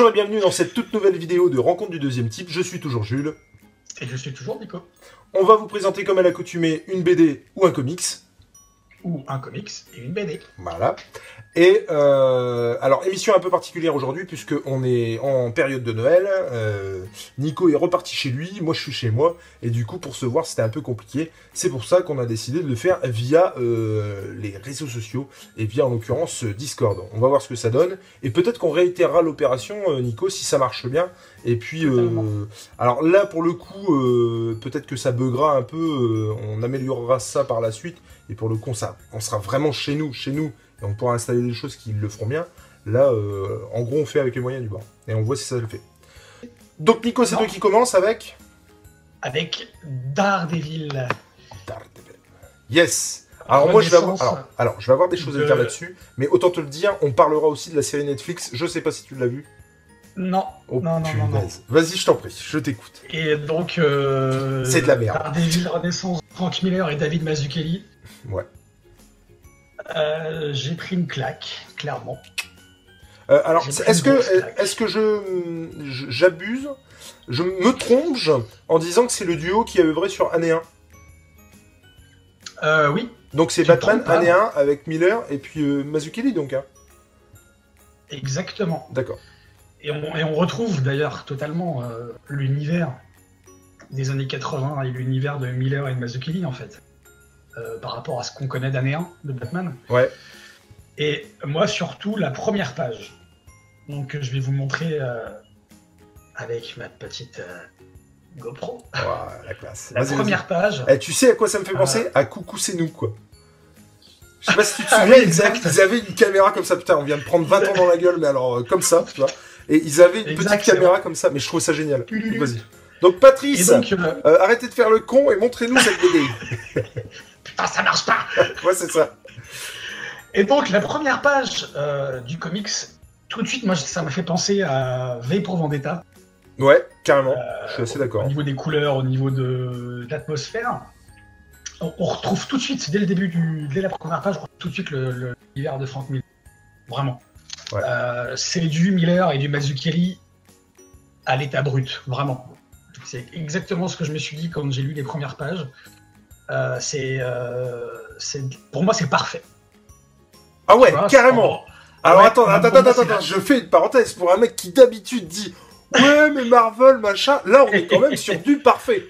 Bonjour et bienvenue dans cette toute nouvelle vidéo de rencontre du deuxième type. Je suis toujours Jules. Et je suis toujours Nico. On va vous présenter comme à l'accoutumée une BD ou un comics. Ou un comics et une BD. Voilà. Et euh, alors émission un peu particulière aujourd'hui puisque on est en période de Noël. Euh, Nico est reparti chez lui, moi je suis chez moi et du coup pour se voir c'était un peu compliqué. C'est pour ça qu'on a décidé de le faire via euh, les réseaux sociaux et via en l'occurrence Discord. On va voir ce que ça donne et peut-être qu'on réitérera l'opération Nico si ça marche bien. Et puis euh, alors là pour le coup euh, peut-être que ça buggera un peu, euh, on améliorera ça par la suite et pour le coup ça on sera vraiment chez nous, chez nous et on pourra installer des choses qui le feront bien. Là, en gros, on fait avec les moyens du bord. Et on voit si ça le fait. Donc, Nico, c'est toi qui commence avec Avec Daredevil. Daredevil. Yes alors moi je vais avoir, alors, alors, je vais avoir des choses à dire là-dessus, mais autant te le dire, on parlera aussi de la série Netflix. Je sais pas si tu l'as vu. Non, Oh, non, non, non, non. Vas-y, je t'en prie, je t'écoute. Et donc. euh, C'est de la merde. Daredevil, Renaissance, Frank Miller et David Mazzucchelli. Ouais. Euh, J'ai pris une claque, clairement. Euh, alors, est-ce que, est-ce que je, j'abuse, je me trompe en disant que c'est le duo qui a œuvré sur année 1 Euh, oui, Donc c'est Batman pas. année 1 avec Miller et puis euh, Mazzucchelli donc. Hein. exactement. D'accord. Et on, et on retrouve d'ailleurs totalement euh, l'univers des années 80 et l'univers de Miller et de Mazzucchelli en fait, euh, par rapport à ce qu'on connaît d'année 1 de Batman. Ouais. Et moi surtout la première page. Donc je vais vous montrer euh, avec ma petite GoPro. La classe. La première page. Eh, tu sais à quoi ça me fait penser? À Coucou c'est nous quoi. Je sais pas si tu te Ah souviens, ils, exact. avaient, ils avaient une caméra comme ça, putain, on vient de prendre 20 ans dans la gueule, mais alors euh, comme ça, tu vois. Et ils avaient une petite caméra comme ça, mais je trouve ça génial. Vas-y. Donc Patrice, donc, euh, euh, arrêtez de faire le con et montrez-nous cette BD. putain, ça marche pas ouais, c'est ça. Et donc, la première page euh, du comics, tout de suite, moi, ça m'a fait penser à V pour Vendetta. Ouais, carrément. Euh, je suis assez Au d'accord. niveau des couleurs, au niveau de, de l'atmosphère. On, on retrouve tout de suite, dès le début du, dès la première page, on retrouve tout de suite le- le- l'univers de Frank Miller. Vraiment. Ouais. Euh, c'est du Miller et du Mazzucchelli à l'état brut, vraiment. C'est exactement ce que je me suis dit quand j'ai lu les premières pages. Euh, c'est, euh, c'est, pour moi, c'est parfait. Ah ouais, vois, carrément. Alors Ouais, attends, attends, attends, attends, la- je fais une parenthèse pour un mec qui d'habitude dit ouais mais Marvel machin. Là on est quand même sur du parfait.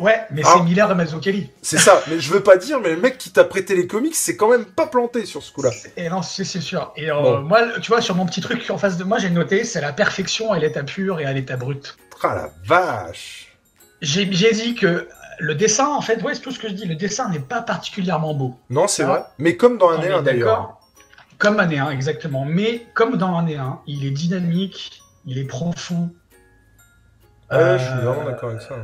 Ouais, mais Ah. c'est Miller et Mazzucchelli. C'est ça. Mais je veux pas dire, mais le mec qui t'a prêté les comics, c'est quand même pas planté sur ce coup-là. Et non, c'est sûr. Et euh, Bon. moi, tu vois, sur mon petit truc en face de moi, j'ai noté, c'est la perfection à l'état pur et à l'état brut. Ah la vache. J'ai dit que le dessin, en fait, ouais, c'est tout ce que je dis, le dessin n'est pas particulièrement beau. Non, c'est Ah. vrai. Mais comme dans est un d'ailleurs. d'accord Comme année 1, exactement. Mais comme dans année 1, il est dynamique, il est profond. Ouais, je suis Euh, vraiment d'accord avec ça.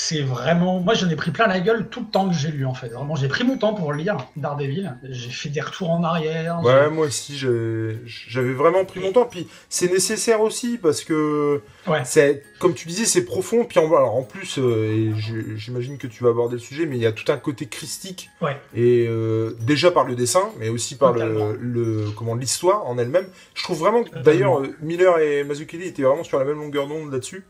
C'est vraiment. Moi, j'en ai pris plein la gueule tout le temps que j'ai lu, en fait. Vraiment, j'ai pris mon temps pour lire Daredevil. J'ai fait des retours en arrière. Ouais, moi aussi, j'avais vraiment pris mon temps. Puis c'est nécessaire aussi parce que Ouais. c'est, comme tu disais, c'est profond. Puis en, alors en plus, euh, j'imagine que tu vas aborder le sujet, mais il y a tout un côté christique. Ouais. Et euh, déjà par le dessin, mais aussi par Totalement. le, le comment l'histoire en elle-même. Je trouve vraiment que Totalement. d'ailleurs euh, Miller et Mazzucchelli étaient vraiment sur la même longueur d'onde là-dessus.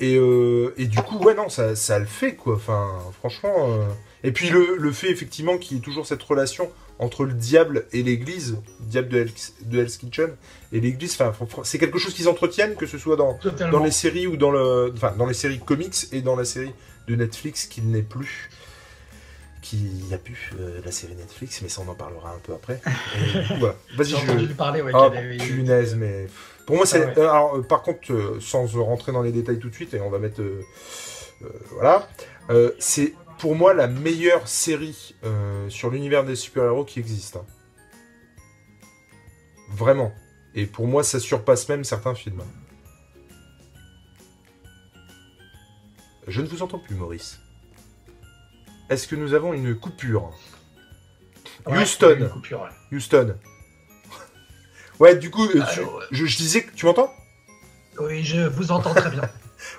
Et, euh, et du coup, ouais, non, ça, ça le fait, quoi. Enfin, franchement. euh, Et puis le, le fait, effectivement, qu'il y ait toujours cette relation entre le diable et l'église, le diable de Hell's, de Hell's Kitchen, et l'église, c'est quelque chose qu'ils entretiennent, que ce soit dans, Totalement. dans les séries ou dans le. Enfin, dans les séries comics et dans la série de Netflix qu'il n'est plus. Qu'il n'y a plus euh, la série Netflix, mais ça, on en parlera un peu après. Et du coup, voilà. Vas-y, J'ai je. entendu parler, ouais, Ah, punaise, mais pour moi, c'est. Euh, alors, euh, par contre, euh, sans rentrer dans les détails tout de suite, et on va mettre. voilà. C'est pour moi la meilleure série sur l'univers des super-héros qui existe. hein. Vraiment. Et pour moi, ça surpasse même certains films. Je ne vous entends plus, Maurice. Est-ce que nous avons une coupure? Ouais, Houston. une coupure, ouais. Houston. Ouais, du coup, euh, tu- ouais. je, je disais que tu m'entends? Oui, je vous entends très bien.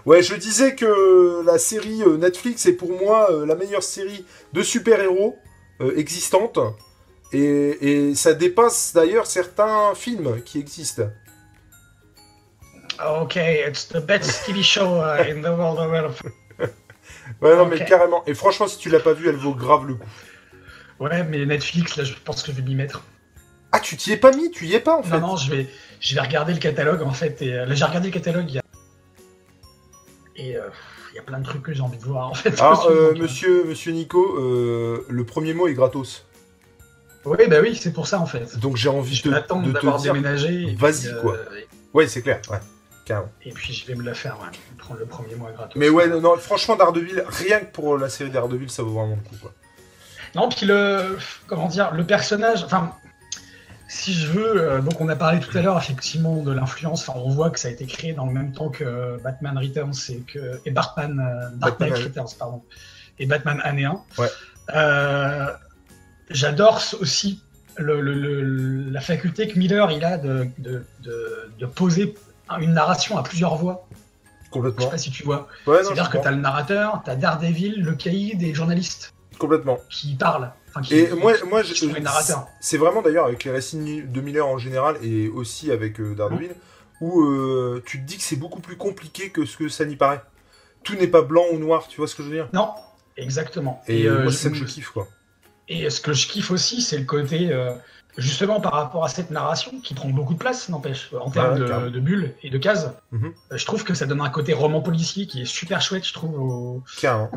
Ouais, je disais que la série euh, Netflix est pour moi euh, la meilleure série de super-héros euh, existante. Et, et ça dépasse d'ailleurs certains films qui existent. Ok, it's the best TV show uh, in the world of Ouais, non, mais carrément. Et franchement, si tu l'as pas vu, elle vaut grave le coup. Ouais, mais Netflix, là, je pense que je vais m'y mettre. Ah, tu t'y es pas mis Tu y es pas en fait Non, non, je vais, je vais regarder le catalogue en fait. Et euh, là, j'ai regardé le catalogue. il y a- Et euh, il y a plein de trucs que j'ai envie de voir en fait. Alors, euh, euh, monsieur, monsieur Nico, euh, le premier mot est gratos. Oui, bah oui, c'est pour ça en fait. Donc j'ai envie Je de, d'avoir te dire. déménagé. et vas-y, euh, quoi. Ouais, c'est clair. Ouais, carrément. Et puis je vais me la faire, ouais. Prendre le premier mois gratos. Mais ouais, non, non, franchement, Daredevil, rien que pour la série Daredevil, ça vaut vraiment le coup. Quoi. Non, puis le. Comment dire Le personnage. Enfin. Si je veux, euh, donc on a parlé tout à l'heure effectivement de l'influence. Enfin, on voit que ça a été créé dans le même temps que Batman Returns et que et Batman, euh, Dark Knight. Returns, pardon, et Batman Année 1. Ouais. Euh, J'adore aussi le, le- le- la faculté que Miller il a de, de, de, de poser une narration à plusieurs voix. Je Complètement. sais pas si tu vois. Ouais, C'est-à-dire je que tu as le narrateur, tu as Daredevil, le caïd et les journalistes Complètement. qui parlent. Enfin, qui, Et moi, moi c'est vraiment d'ailleurs avec les récits de Miller en général et aussi avec euh, Daredevil, où euh, tu te dis que c'est beaucoup plus compliqué que ce que ça n'y paraît. Tout n'est pas blanc ou noir, tu vois ce que je veux dire? Non, exactement. Et, euh, moi, c'est ça que je kiffe, quoi. et ce que je kiffe aussi, c'est le côté, justement par rapport à cette narration, qui prend beaucoup de place, n'empêche, en termes de, de bulles et de cases. Mhm. Je trouve que ça donne un côté roman policier qui est super chouette, je trouve, au-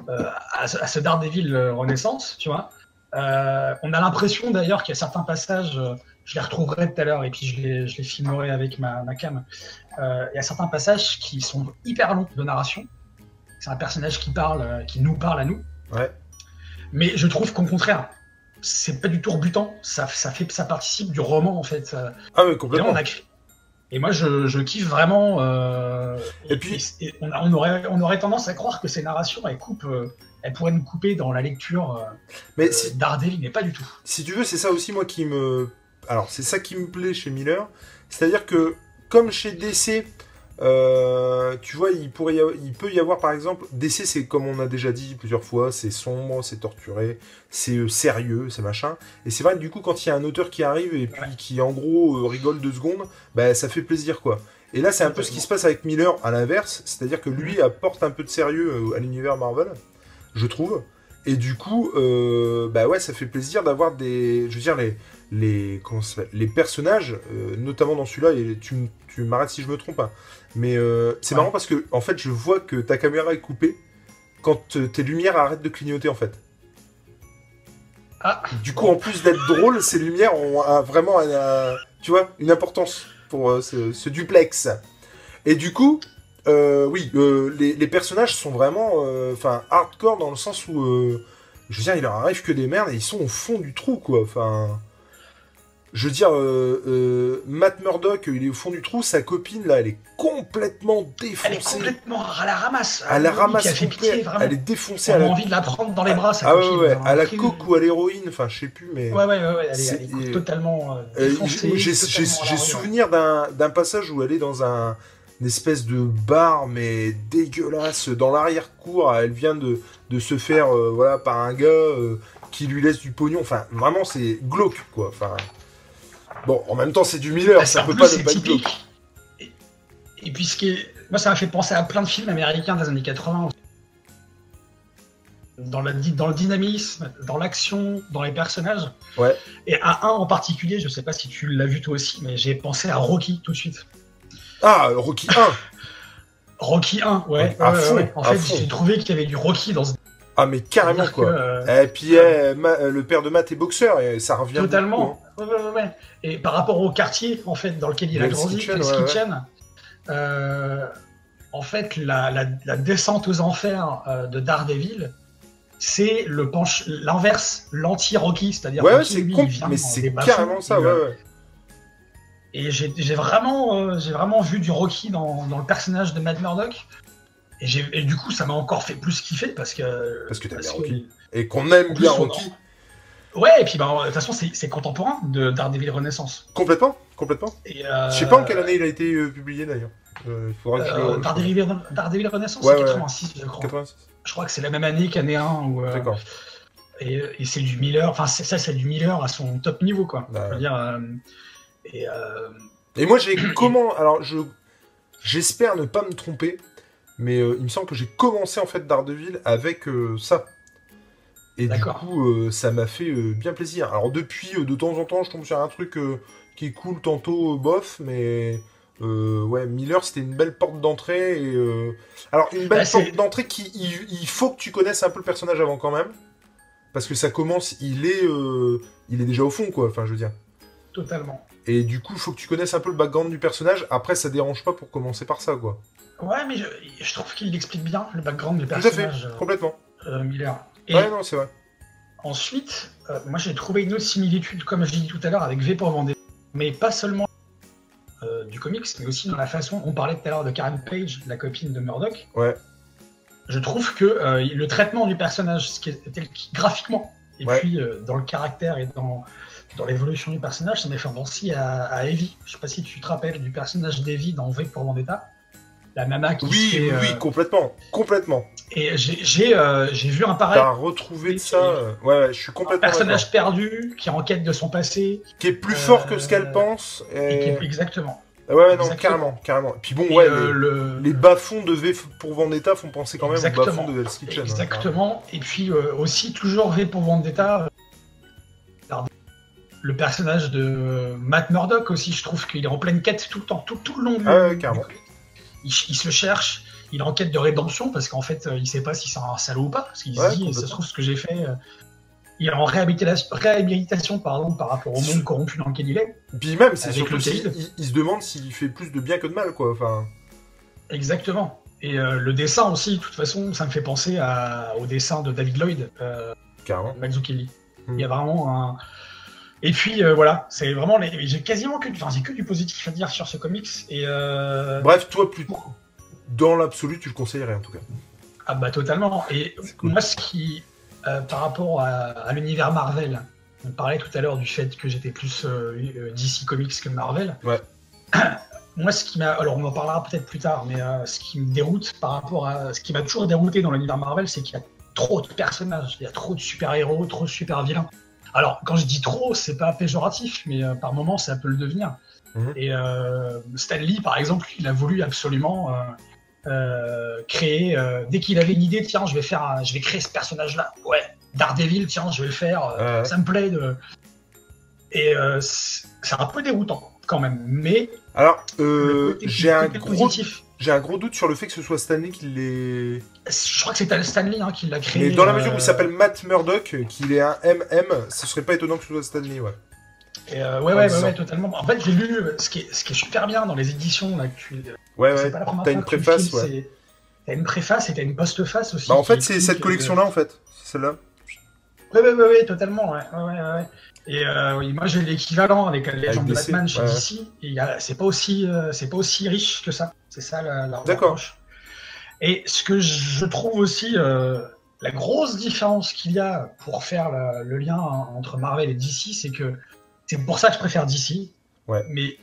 euh, à, ce- à ce Daredevil Renaissance, tu vois. Euh, on a l'impression d'ailleurs qu'il y a certains passages, euh, je les retrouverai tout à l'heure et puis je les, je les filmerai avec ma, ma cam. Euh, il y a certains passages qui sont hyper longs de narration. C'est un personnage qui parle, qui nous parle à nous. Ouais. Mais je trouve qu'au contraire, c'est pas du tout rebutant. Ça, ça fait, ça participe du roman en fait. Ah Et là, complètement. on a Et moi, je, je kiffe vraiment. euh, Et puis- et on, a- on aurait, on aurait tendance à croire que ces narrations, elles coupent, elles pourraient nous couper dans la lecture euh, Mais euh, si, Daredevil, mais pas du tout. si tu veux, c'est ça aussi, moi, qui me. Alors, c'est ça qui me plaît chez Miller. C'est-à-dire que, comme chez DC, euh, tu vois, il, pourrait y avoir- il peut y avoir, par exemple, DC, c'est comme on a déjà dit plusieurs fois, c'est sombre, c'est torturé, c'est sérieux, c'est machin. Et c'est vrai que du coup, quand il y a un auteur qui arrive et puis Ouais. qui, en gros, rigole deux secondes, bah, ça fait plaisir, quoi. Et là, c'est un peu ce qui se passe avec Miller à l'inverse, c'est-à-dire que lui apporte un peu de sérieux à l'univers Marvel, je trouve. Et du coup, euh, bah ouais, ça fait plaisir d'avoir des, je veux dire les, les, comment ça les personnages, euh, notamment dans celui-là. Et tu, tu m'arrêtes si je me trompe, hein. mais euh, c'est Ouais. marrant parce que en fait, je vois que ta caméra est coupée quand tes lumières arrêtent de clignoter en fait. Ah, Du coup, en plus d'être drôle, ces lumières ont un- vraiment, un- un- tu vois, une importance pour ce, ce duplex. Et du coup, euh, oui, euh, les, les personnages sont vraiment, euh, hardcore dans le sens où, je veux dire, il leur arrive que des merdes et ils sont au fond du trou, quoi. Enfin, je veux dire, Matt Murdock, il est au fond du trou, sa copine là, elle est complètement elle est défoncée. complètement à la ramasse. À la ramasse qui a fait pitié, vraiment. Elle est défoncée On a la, envie de la prendre dans les bras, sa ah ouais, copine, ouais, hein, à la coke ou à l'héroïne, enfin, je sais plus, mais. Ouais, ouais, ouais, ouais, elle est, elle est totalement défoncée. j'ai- souvenir d'un passage où elle est dans un une espèce de bar mais dégueulasse dans l'arrière-cour. Elle vient de, de se faire euh, voilà par un gars euh, qui lui laisse du pognon. Enfin, vraiment, c'est glauque quoi. Enfin, bon, en même temps, c'est du Miller, Bah, ça peut pas ne pas typique. Et, et puis ce qui est... Moi, ça m'a fait penser à plein de films américains des années 80. Dans, la, dans le dynamisme, dans l'action, dans les personnages. Ouais. Et à un en particulier, je sais pas si tu l'as vu toi aussi, mais j'ai pensé à Rocky tout de suite. Ah, Rocky 1 Rocky 1, ouais. À ouais, fond, ouais. En à fait, j'ai trouvé qu'il y avait du Rocky dans ce. Ah, mais carrément quoi. que, euh, Et puis, eh, Ma- le père de Matt est boxeur et ça revient. beaucoup, hein. Totalement. Ouais, ouais. Et par rapport au quartier, en fait, dans lequel il a grandi, Hell's. Kitchen, euh, en fait, la, la- la descente aux enfers euh, de Daredevil, c'est le penche, l'inverse, l'anti-Rocky, c'est-à-dire Ouais, Rocky, c'est lui, com- il vient mais c'est carrément ça, et, ouais, euh, ouais. Et j'ai vraiment, euh, j'ai vraiment vu du Rocky dans, dans le personnage de Matt Murdock. Et, du coup, ça m'a encore fait plus kiffer parce que. Parce que t'aimes bien que- Rocky. Et qu'on aime bien on- Rocky. Ouais, et puis bah, de toute façon, c'est contemporain de Daredevil Renaissance. Complètement, complètement. Et, euh, Je sais pas en quelle année il a été euh, publié d'ailleurs. Euh, je. Daredevil, Daredevil Renaissance, Ouais, c'est ouais. 86, je crois. 86. Je crois que c'est la même année qu'année 1. Où, euh, D'accord. et et c'est du Miller, enfin ça c'est du Miller à son top niveau quoi. Bah, Je veux dire, et euh, Et moi j'ai comment alors je J'espère ne pas me tromper, mais euh, il me semble que j'ai commencé en fait Daredevil avec euh, ça. Et du coup, ça m'a fait bien plaisir. Alors depuis, de temps en temps, je tombe sur un truc qui est cool, tantôt bof, mais euh, ouais, Miller, c'était une belle porte d'entrée. Et, euh, Alors une belle Bah, porte d'entrée qui, il, il faut que tu connaisses un peu le personnage avant quand même, parce que ça commence, il est, euh, il est déjà au fond quoi. Enfin, je veux dire. Totalement. Et du coup, il faut que tu connaisses un peu le background du personnage. Après, ça dérange pas pour commencer par ça, quoi. Ouais, mais je, je trouve qu'il explique bien le background du Tout à fait, personnage complètement. euh, Miller. Et Ouais, non, c'est vrai. ensuite, euh, moi j'ai trouvé une autre similitude, comme je l'ai dit tout à l'heure, avec V pour Vendetta. Mais pas seulement euh, du comics, mais aussi dans la façon. On parlait tout à l'heure de Karen Page, la copine de Murdoch. Ouais. Je trouve que euh, le traitement du personnage, ce qui est, tel qu'il- graphiquement, et Ouais. puis euh, dans le caractère et dans, dans l'évolution du personnage, ça m'a fait penser à, à Evie. Je sais pas si tu te rappelles du personnage d'Evie dans V pour Vendetta. La nana qui Oui, se fait, oui, euh, oui, complètement. Complètement. Et j'ai euh, j'ai vu un pareil. T'as retrouvé ça. euh, Ouais, ouais, je suis Un complètement personnage perdu qui est en quête de son passé. Qui est plus fort que ce Euh, qu'elle pense. Et qui Et... est- exactement. Ouais, ouais, non, carrément, carrément. Et puis bon, Et, ouais, euh, les, le... les bas-fonds de V pour Vendetta font penser quand même aux bas-fonds de Hell's Kitchen. hein. Exactement. Et puis euh, aussi, toujours V pour Vendetta, euh, le personnage de Matt Murdock aussi, je trouve qu'il est en pleine quête tout le temps, tout, tout le long du, Ah du carrément. il, il se cherche, il est en quête de rédemption parce qu'en fait, euh, il sait pas si c'est un salaud ou pas. Parce qu'il Ouais, se dit, ça complètement. se trouve, ce que j'ai fait. euh, il est en réhabilitation, réhabilitation pardon, par rapport au monde corrompu dans lequel il est. Puis même, c'est Avec surtout le Covid. il, il se demande s'il fait plus de bien que de mal, quoi. Enfin, Exactement. Et euh, le dessin aussi, de toute façon, ça me fait penser à- au dessin de David Lloyd, euh, carrément. Mazzucchelli. Hmm. Il y a vraiment un. Et puis euh, voilà, c'est vraiment. Les... J'ai quasiment que, enfin, que du positif à dire sur ce comics. Et euh, Bref, toi, plus dans l'absolu, tu le conseillerais en tout cas. ah bah totalement. Et cool. moi, ce qui, euh, par rapport à, à l'univers Marvel, on parlait tout à l'heure du fait que j'étais plus DC Comics que Marvel. Ouais. Moi, ce qui m'a, alors on en parlera peut-être plus tard, mais ce qui me déroute par rapport à ce qui m'a toujours dérouté dans l'univers Marvel, c'est qu'il y a trop de personnages, il y a trop de super-héros, trop de super-vilains. Alors, quand je dis trop, c'est pas péjoratif, mais euh, par moments, ça peut le devenir. Mhm. Et euh, Stan Lee, par exemple, il a voulu absolument euh, euh, créer, dès qu'il avait une idée, tiens, je vais faire, un- je vais créer ce personnage-là. Ouais, Daredevil, tiens, je vais le faire. Ça me plaît de. Et c'est un peu déroutant quand même, mais Alors, j'ai un gros, positif. J'ai un gros doute sur le fait que ce soit Stanley qui l'ait. Je crois que c'est Stanley hein, qui l'a créé. Mais dans la mesure où euh, il s'appelle Matt Murdock, qu'il est un MM, ce serait pas étonnant que ce soit Stanley, ouais. et, euh, ouais, ouais, ouais, ouais, totalement. En fait, j'ai lu euh, ce qui, est, ce qui est super bien dans les éditions là, que tu, Ouais, ouais. T'as une préface, ouais. T'as une préface et t'as une postface aussi. Bah, en fait, c'est cette euh, collection-là, en fait. C'est celle-là. Oui, oui, oui, oui, totalement. Ouais, ouais, ouais, ouais. Et euh, oui, moi, j'ai l'équivalent avec la légende Batman chez ouais. DC. Et c'est pas aussi, euh, c'est pas aussi riche que ça. C'est ça la, la D'accord. reproche. Et ce que je trouve aussi euh, la grosse différence qu'il y a pour faire la- le lien entre Marvel et DC, c'est que c'est pour ça que je préfère DC. Ouais. Mais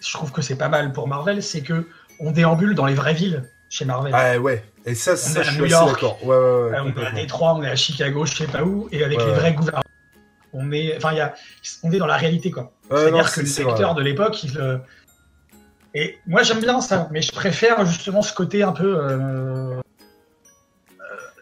je trouve que c'est pas mal pour Marvel, c'est que on déambule dans les vraies villes chez Marvel. Ah, ouais. Et ça, On ça est à je suis New assez York. d'accord. Ouais, ouais, ouais. Euh, on est à. Détroit, on est à Chicago, je sais pas où, et avec les vrais gouvernements. On est, enfin, il y a, on est dans la réalité, quoi. C'est-à-dire que c'est- le c'est lecteur vrai. de l'époque, il. Et moi, j'aime bien ça, mais je préfère justement ce côté un peu. euh,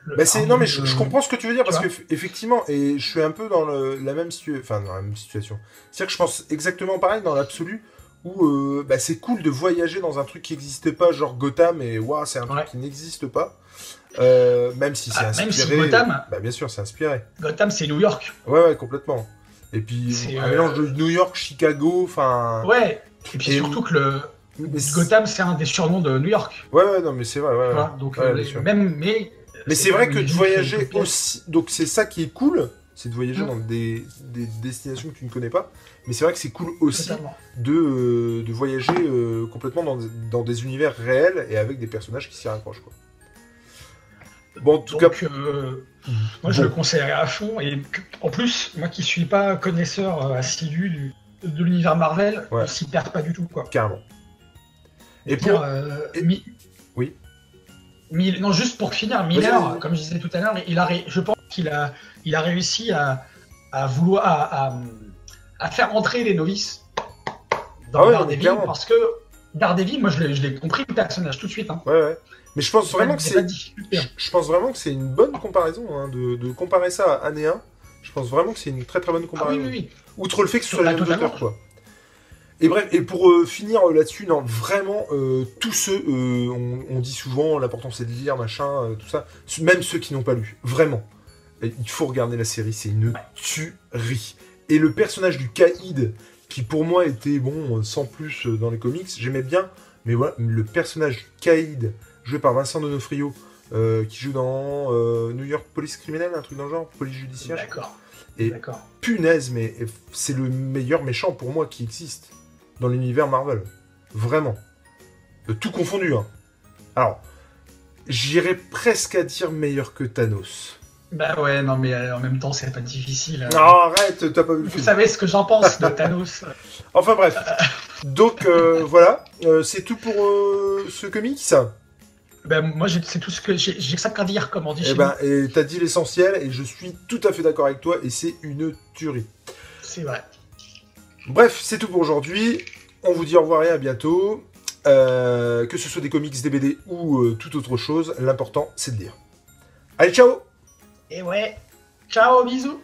euh, Bah non mais je, comprends ce que tu veux dire tu parce que effectivement et je suis un peu dans le, la même situation enfin dans la même situation c'est à dire que je pense exactement pareil dans l'absolu où euh, bah, c'est cool de voyager dans un truc qui n'existe pas genre Gotham et waouh c'est un truc qui n'existe pas Euh, même si c'est Ah, inspiré même si Gotham- bah bien sûr c'est inspiré Gotham, c'est New York. ouais ouais complètement et puis C'est, un euh, mélange de New York Chicago enfin Ouais. Et puis Et- surtout que le mais Gotham, c'est un des surnoms de New York. ouais ouais non mais c'est vrai ouais, ouais. Donc Ouais, euh, même, mais. Mais c'est vrai que de voyager aussi. Donc c'est ça qui est cool, c'est de voyager Mm. dans des, des destinations que tu ne connais pas. Mais c'est vrai que c'est cool aussi de, euh, de voyager euh, complètement dans, dans des univers réels et avec des personnages qui s'y raccrochent. Quoi. Bon, en tout Donc, cas, euh, moi, je Bon. le conseillerais à fond. Et en plus, moi qui suis pas connaisseur euh, assidu du- de l'univers Marvel, Ouais. on s'y perd pas du tout. Quoi. carrément. Et pour. euh, et- Mi- Oui. Mi- Non, juste pour finir, Miller, comme je disais tout à l'heure, il a ré- je pense qu'il a, il a réussi à, à vouloir à, à- à faire entrer les novices dans Ah Daredevil parce que Daredevil, moi je l'ai compris le personnage tout de suite. Hein. Ouais, ouais. Mais je pense vraiment que c'est. hein. Je pense vraiment que c'est une bonne comparaison hein, de, de comparer ça à année 1. Je pense vraiment que c'est une très très bonne Ah oui, comparaison. oui, oui. Outre le fait que ce soit mêmes totalement. auteurs, quoi. Et bref, et pour euh, finir euh, là-dessus, non, vraiment, euh, tous ceux, on, on dit souvent l'important c'est de lire, machin, tout ça, même ceux qui n'ont pas lu, vraiment, Et il faut regarder la série, c'est une tuerie. Et le personnage du Kaïd, qui pour moi était bon, sans plus dans les comics, j'aimais bien, mais voilà, le personnage du Kaïd, joué par Vincent Donofrio, qui joue dans New York Police Criminelle, un truc dans le genre, police judiciaire, D'accord. Et- punaise, mais c'est le meilleur méchant pour moi qui existe dans l'univers Marvel. Vraiment. Tout confondu, hein. Alors, j'irais presque à dire meilleur que Thanos. Bah ouais, non, mais euh, en même temps, c'est pas difficile. euh. Non, arrête, t'as pas vu le Vous film. savez ce que j'en pense de Thanos Enfin bref. Donc, euh, voilà. Euh, c'est tout pour ce comics. Ben, moi, c'est tout ce que j'ai que ça qu'à dire, comme on dit Eh chez ben, nous. et t'as dit l'essentiel, et je suis tout à fait d'accord avec toi, et c'est une tuerie. C'est vrai. Bref, c'est tout pour aujourd'hui. On vous dit au revoir et à bientôt. Euh, que ce soit des comics, des BD ou euh, toute autre chose, l'important c'est de lire. Allez, ciao Et ouais. Ciao, bisous.